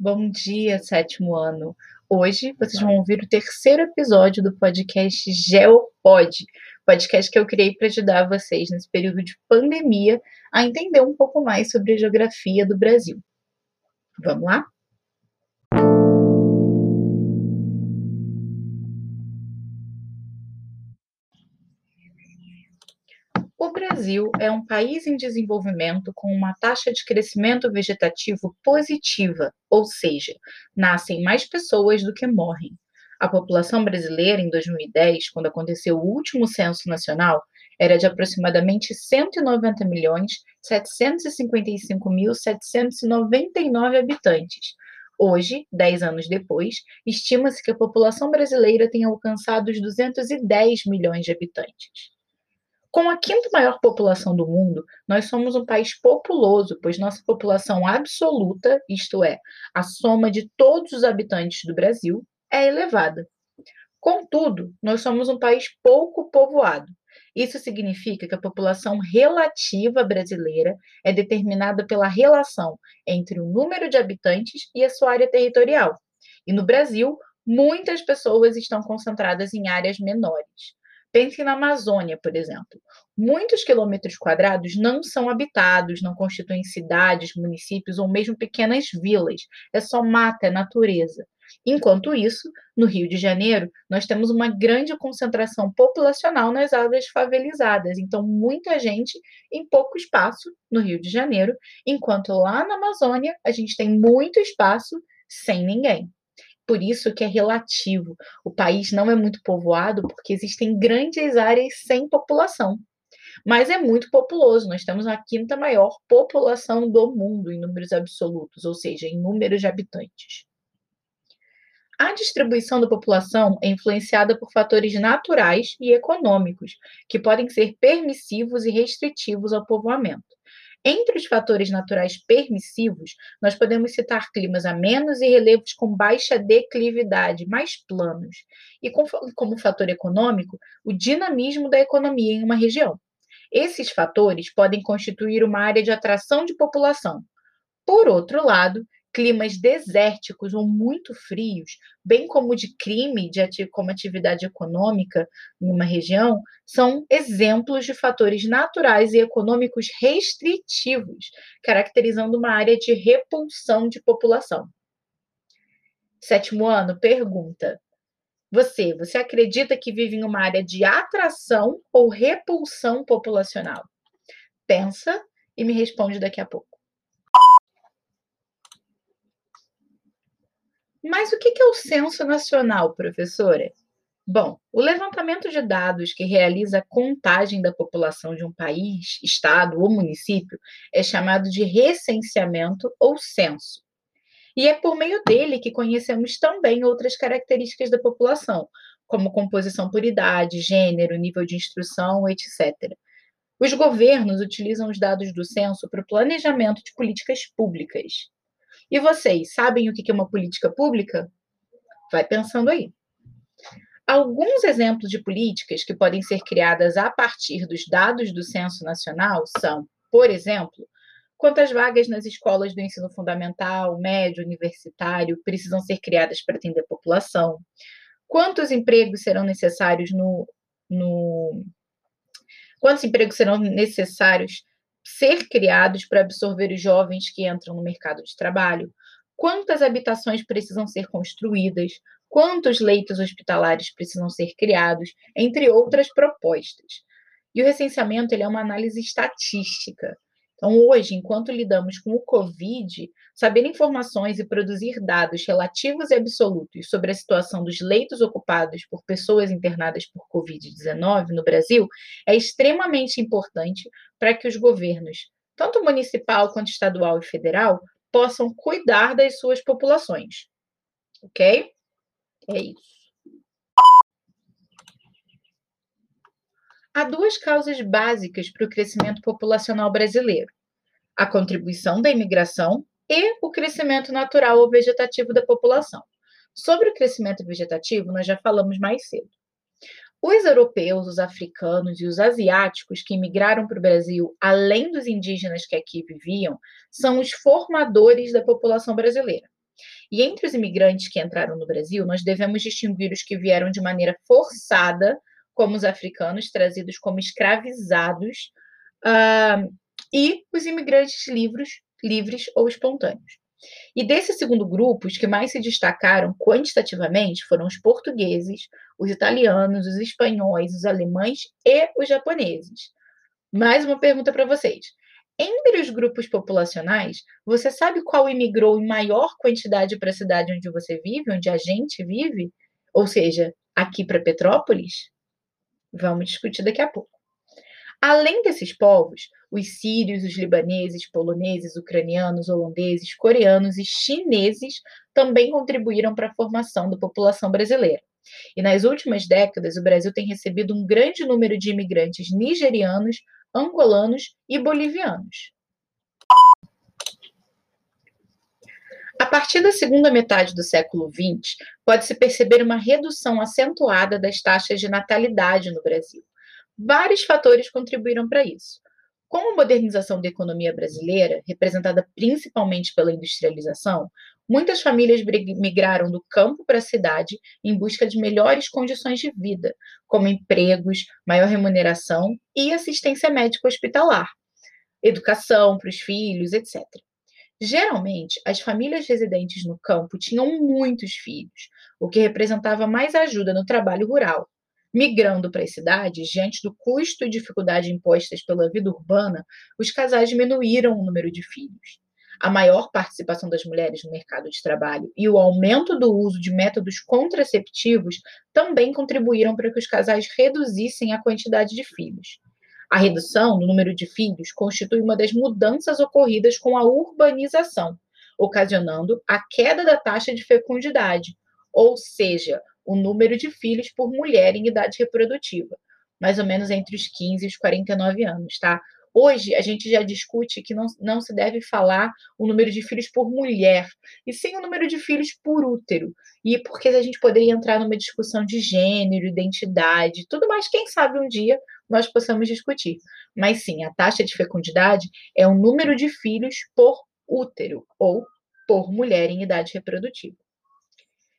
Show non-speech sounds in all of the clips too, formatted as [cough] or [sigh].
Bom dia, sétimo ano. Hoje vocês vão ouvir o terceiro episódio do podcast Geopod, podcast que eu criei para ajudar vocês nesse período de pandemia a entender um pouco mais sobre a geografia do Brasil. Vamos lá? Brasil é um país em desenvolvimento com uma taxa de crescimento vegetativo positiva, ou seja, nascem mais pessoas do que morrem. A população brasileira em 2010, quando aconteceu o último censo nacional, era de aproximadamente 190 milhões 755.799 habitantes. Hoje, 10 anos depois, estima-se que a população brasileira tenha alcançado os 210 milhões de habitantes. Com a quinta maior população do mundo, nós somos um país populoso, pois nossa população absoluta, isto é, a soma de todos os habitantes do Brasil, é elevada. Contudo, nós somos um país pouco povoado. Isso significa que a população relativa brasileira é determinada pela relação entre o número de habitantes e a sua área territorial. E no Brasil, muitas pessoas estão concentradas em áreas menores. Pense na Amazônia, por exemplo. Muitos quilômetros quadrados não são habitados, não constituem cidades, municípios ou mesmo pequenas vilas. É só mata, é natureza. Enquanto isso, no Rio de Janeiro, nós temos uma grande concentração populacional nas áreas favelizadas. Então, muita gente em pouco espaço no Rio de Janeiro, enquanto lá na Amazônia a gente tem muito espaço sem ninguém por isso que é relativo. O país não é muito povoado porque existem grandes áreas sem população. Mas é muito populoso. Nós temos a quinta maior população do mundo em números absolutos, ou seja, em números de habitantes. A distribuição da população é influenciada por fatores naturais e econômicos, que podem ser permissivos e restritivos ao povoamento. Entre os fatores naturais permissivos, nós podemos citar climas amenos e relevos com baixa declividade, mais planos, e como fator econômico, o dinamismo da economia em uma região. Esses fatores podem constituir uma área de atração de população. Por outro lado, climas desérticos ou muito frios, bem como de crime, de ati como atividade econômica em uma região, são exemplos de fatores naturais e econômicos restritivos, caracterizando uma área de repulsão de população. Sétimo ano, pergunta. Você, você acredita que vive em uma área de atração ou repulsão populacional? Pensa e me responde daqui a pouco. Mas o que é o Censo Nacional, professora? Bom, o levantamento de dados que realiza a contagem da população de um país, estado ou município é chamado de recenseamento ou censo. E é por meio dele que conhecemos também outras características da população, como composição por idade, gênero, nível de instrução, etc. Os governos utilizam os dados do censo para o planejamento de políticas públicas. E vocês sabem o que é uma política pública? Vai pensando aí. Alguns exemplos de políticas que podem ser criadas a partir dos dados do Censo Nacional são, por exemplo, quantas vagas nas escolas do ensino fundamental, médio, universitário precisam ser criadas para atender a população, quantos empregos serão necessários no, no quantos empregos serão necessários ser criados para absorver os jovens que entram no mercado de trabalho, quantas habitações precisam ser construídas, quantos leitos hospitalares precisam ser criados, entre outras propostas. E o recenseamento ele é uma análise estatística. Então, hoje, enquanto lidamos com o Covid, saber informações e produzir dados relativos e absolutos sobre a situação dos leitos ocupados por pessoas internadas por Covid-19 no Brasil é extremamente importante para que os governos, tanto municipal quanto estadual e federal, possam cuidar das suas populações. Ok? É isso. Há duas causas básicas para o crescimento populacional brasileiro: a contribuição da imigração e o crescimento natural ou vegetativo da população. Sobre o crescimento vegetativo, nós já falamos mais cedo. Os europeus, os africanos e os asiáticos que imigraram para o Brasil, além dos indígenas que aqui viviam, são os formadores da população brasileira. E entre os imigrantes que entraram no Brasil, nós devemos distinguir os que vieram de maneira forçada, como os africanos, trazidos como escravizados, uh, e os imigrantes livres, livres ou espontâneos. E desse segundo grupo, os que mais se destacaram quantitativamente foram os portugueses, os italianos, os espanhóis, os alemães e os japoneses. Mais uma pergunta para vocês. Entre os grupos populacionais, você sabe qual imigrou em maior quantidade para a cidade onde você vive, onde a gente vive? Ou seja, aqui para Petrópolis? Vamos discutir daqui a pouco. Além desses povos, os sírios, os libaneses, poloneses, ucranianos, holandeses, coreanos e chineses também contribuíram para a formação da população brasileira. E nas últimas décadas, o Brasil tem recebido um grande número de imigrantes nigerianos, angolanos e bolivianos. A partir da segunda metade do século XX, pode-se perceber uma redução acentuada das taxas de natalidade no Brasil. Vários fatores contribuíram para isso. Com a modernização da economia brasileira, representada principalmente pela industrialização, muitas famílias migraram do campo para a cidade em busca de melhores condições de vida, como empregos, maior remuneração e assistência médica hospitalar, educação para os filhos, etc. Geralmente, as famílias residentes no campo tinham muitos filhos, o que representava mais ajuda no trabalho rural, Migrando para as cidades, diante do custo e dificuldade impostas pela vida urbana, os casais diminuíram o número de filhos. A maior participação das mulheres no mercado de trabalho e o aumento do uso de métodos contraceptivos também contribuíram para que os casais reduzissem a quantidade de filhos. A redução do número de filhos constitui uma das mudanças ocorridas com a urbanização, ocasionando a queda da taxa de fecundidade, ou seja, o número de filhos por mulher em idade reprodutiva, mais ou menos entre os 15 e os 49 anos, tá? Hoje a gente já discute que não, não se deve falar o número de filhos por mulher, e sim o número de filhos por útero. E porque a gente poderia entrar numa discussão de gênero, identidade, tudo mais, quem sabe um dia nós possamos discutir. Mas sim, a taxa de fecundidade é o número de filhos por útero ou por mulher em idade reprodutiva.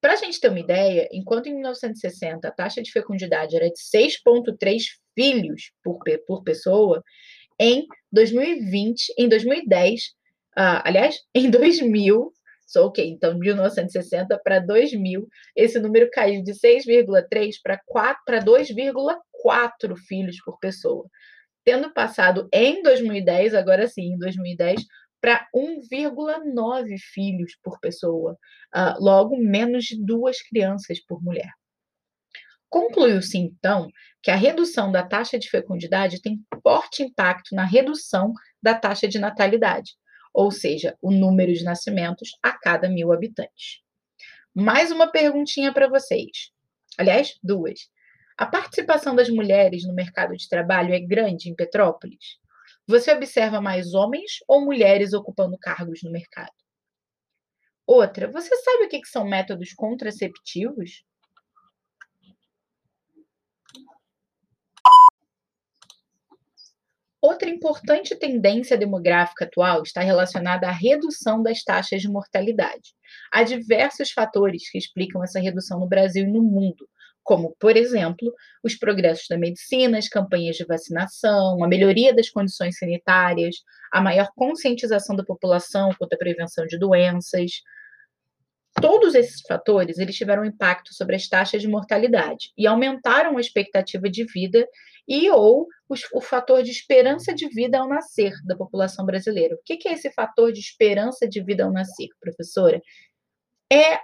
Para a gente ter uma ideia, enquanto em 1960 a taxa de fecundidade era de 6,3 filhos por, por pessoa, em 2020, em 2010, uh, aliás, [laughs] em 2000, só ok, então 1960 para 2000, esse número caiu de 6,3 para 2,4 filhos por pessoa. Tendo passado em 2010, agora sim, em 2010, para 1,9 filhos por pessoa, uh, logo menos de duas crianças por mulher. Concluiu-se, então, que a redução da taxa de fecundidade tem forte impacto na redução da taxa de natalidade, ou seja, o número de nascimentos a cada mil habitantes. Mais uma perguntinha para vocês. Aliás, duas. A participação das mulheres no mercado de trabalho é grande em Petrópolis? Você observa mais homens ou mulheres ocupando cargos no mercado? Outra, você sabe o que são métodos contraceptivos? Outra importante tendência demográfica atual está relacionada à redução das taxas de mortalidade. Há diversos fatores que explicam essa redução no Brasil e no mundo, como, por exemplo, os progressos da medicina, as campanhas de vacinação, a melhoria das condições sanitárias, a maior conscientização da população quanto à prevenção de doenças. Todos esses fatores eles tiveram impacto sobre as taxas de mortalidade e aumentaram a expectativa de vida e ou os, o fator de esperança de vida ao nascer da população brasileira. O que, que é esse fator de esperança de vida ao nascer, professora? É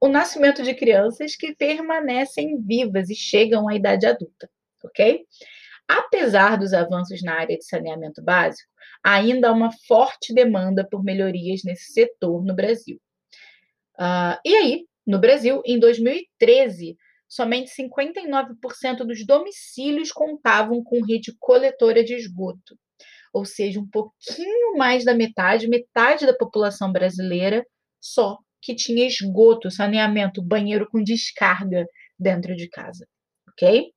o nascimento de crianças que permanecem vivas e chegam à idade adulta, ok? Apesar dos avanços na área de saneamento básico, ainda há uma forte demanda por melhorias nesse setor no Brasil. Uh, e aí, no Brasil, em 2013, somente 59% dos domicílios contavam com rede coletora de esgoto. Ou seja, um pouquinho mais da metade, metade da população brasileira só que tinha esgoto, saneamento, banheiro com descarga dentro de casa, ok?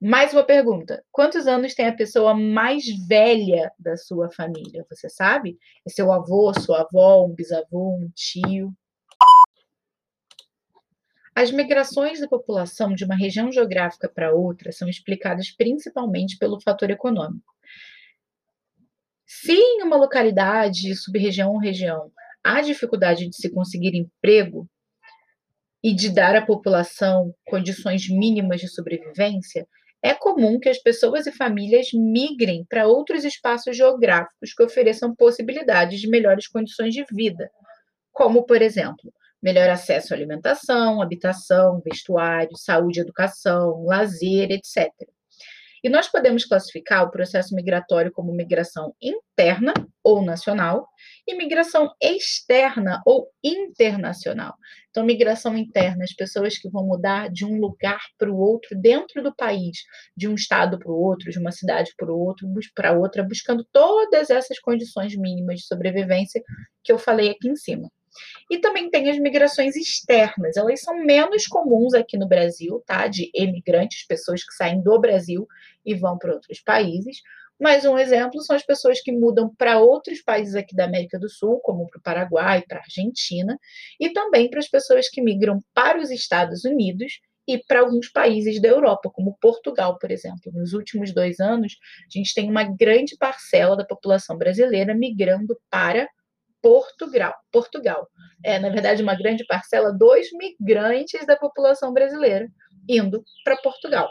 Mais uma pergunta: quantos anos tem a pessoa mais velha da sua família? Você sabe? É seu avô, sua avó, um bisavô, um tio? As migrações da população de uma região geográfica para outra são explicadas principalmente pelo fator econômico. Se em uma localidade, sub-região ou região há dificuldade de se conseguir emprego e de dar à população condições mínimas de sobrevivência, é comum que as pessoas e famílias migrem para outros espaços geográficos que ofereçam possibilidades de melhores condições de vida, como, por exemplo, melhor acesso à alimentação, habitação, vestuário, saúde, educação, lazer, etc. E nós podemos classificar o processo migratório como migração interna ou nacional e migração externa ou internacional. Então, migração interna, as pessoas que vão mudar de um lugar para o outro dentro do país, de um estado para o outro, de uma cidade para o outro, para outra, buscando todas essas condições mínimas de sobrevivência que eu falei aqui em cima. E também tem as migrações externas, elas são menos comuns aqui no Brasil, tá? De emigrantes, pessoas que saem do Brasil e vão para outros países. Mais um exemplo são as pessoas que mudam para outros países aqui da América do Sul, como para o Paraguai, para a Argentina, e também para as pessoas que migram para os Estados Unidos e para alguns países da Europa, como Portugal, por exemplo. Nos últimos dois anos, a gente tem uma grande parcela da população brasileira migrando para Portugal. Portugal. É, na verdade, uma grande parcela dos migrantes da população brasileira indo para Portugal.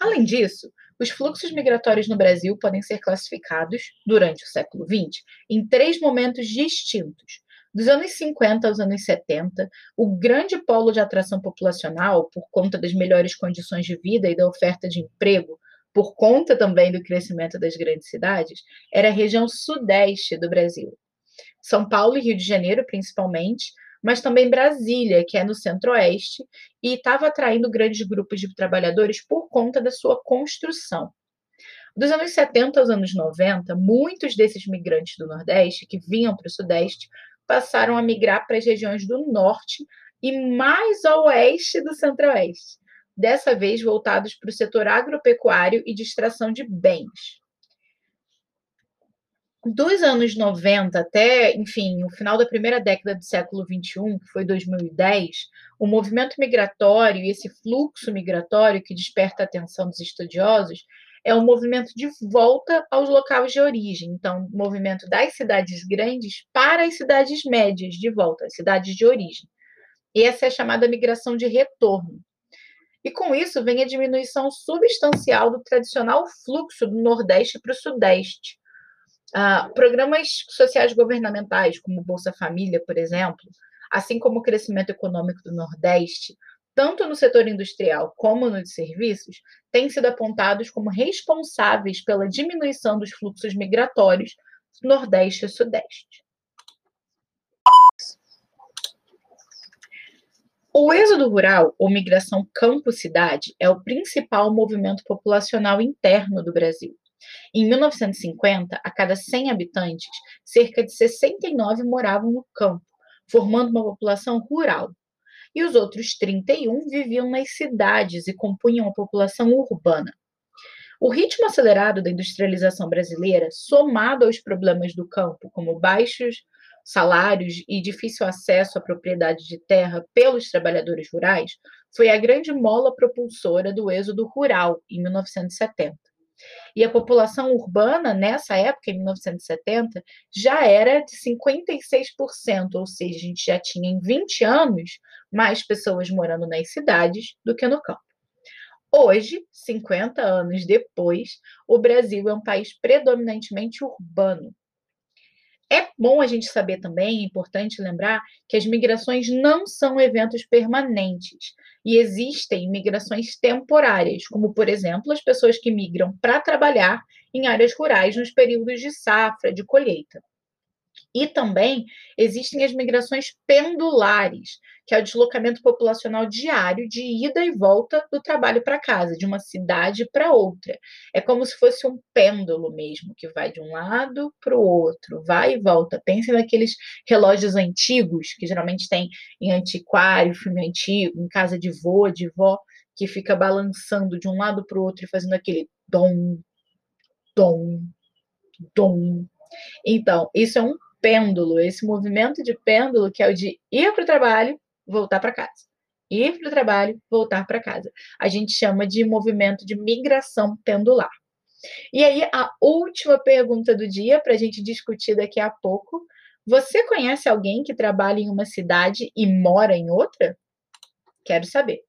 Além disso, os fluxos migratórios no Brasil podem ser classificados, durante o século XX, em três momentos distintos. Dos anos 50 aos anos 70, o grande polo de atração populacional, por conta das melhores condições de vida e da oferta de emprego, por conta também do crescimento das grandes cidades, era a região sudeste do Brasil. São Paulo e Rio de Janeiro, principalmente, mas também Brasília, que é no centro-oeste, e estava atraindo grandes grupos de trabalhadores por conta da sua construção. Dos anos 70 aos anos 90, muitos desses migrantes do Nordeste que vinham para o Sudeste passaram a migrar para as regiões do Norte e mais ao oeste do Centro-Oeste, dessa vez voltados para o setor agropecuário e de extração de bens dos anos 90 até, enfim, o final da primeira década do século 21, que foi 2010, o movimento migratório e esse fluxo migratório que desperta a atenção dos estudiosos é um movimento de volta aos locais de origem. Então, movimento das cidades grandes para as cidades médias, de volta, às cidades de origem. E essa é a chamada migração de retorno. E com isso vem a diminuição substancial do tradicional fluxo do Nordeste para o Sudeste Uh, programas sociais governamentais, como Bolsa Família, por exemplo, assim como o crescimento econômico do Nordeste, tanto no setor industrial como no de serviços, têm sido apontados como responsáveis pela diminuição dos fluxos migratórios Nordeste e Sudeste. O êxodo rural, ou migração campo-cidade, é o principal movimento populacional interno do Brasil. Em 1950, a cada 100 habitantes, cerca de 69 moravam no campo, formando uma população rural. E os outros 31 viviam nas cidades e compunham a população urbana. O ritmo acelerado da industrialização brasileira, somado aos problemas do campo, como baixos salários e difícil acesso à propriedade de terra pelos trabalhadores rurais, foi a grande mola propulsora do êxodo rural em 1970. E a população urbana, nessa época, em 1970, já era de 56%, ou seja, a gente já tinha em 20 anos mais pessoas morando nas cidades do que no campo. Hoje, 50 anos depois, o Brasil é um país predominantemente urbano. É bom a gente saber também, é importante lembrar, que as migrações não são eventos permanentes e existem migrações temporárias, como, por exemplo, as pessoas que migram para trabalhar em áreas rurais nos períodos de safra, de colheita. E também existem as migrações pendulares, que é o deslocamento populacional diário de ida e volta do trabalho para casa, de uma cidade para outra. É como se fosse um pêndulo mesmo, que vai de um lado para o outro, vai e volta. Pense naqueles relógios antigos, que geralmente tem em antiquário, filme antigo, em casa de vô, de vó, que fica balançando de um lado para o outro e fazendo aquele dom, dom, dom. Então, isso é um pêndulo, esse movimento de pêndulo que é o de ir para o trabalho, voltar para casa. ir para o trabalho, voltar para casa. A gente chama de movimento de migração pendular. E aí, a última pergunta do dia, para a gente discutir daqui a pouco. Você conhece alguém que trabalha em uma cidade e mora em outra? Quero saber.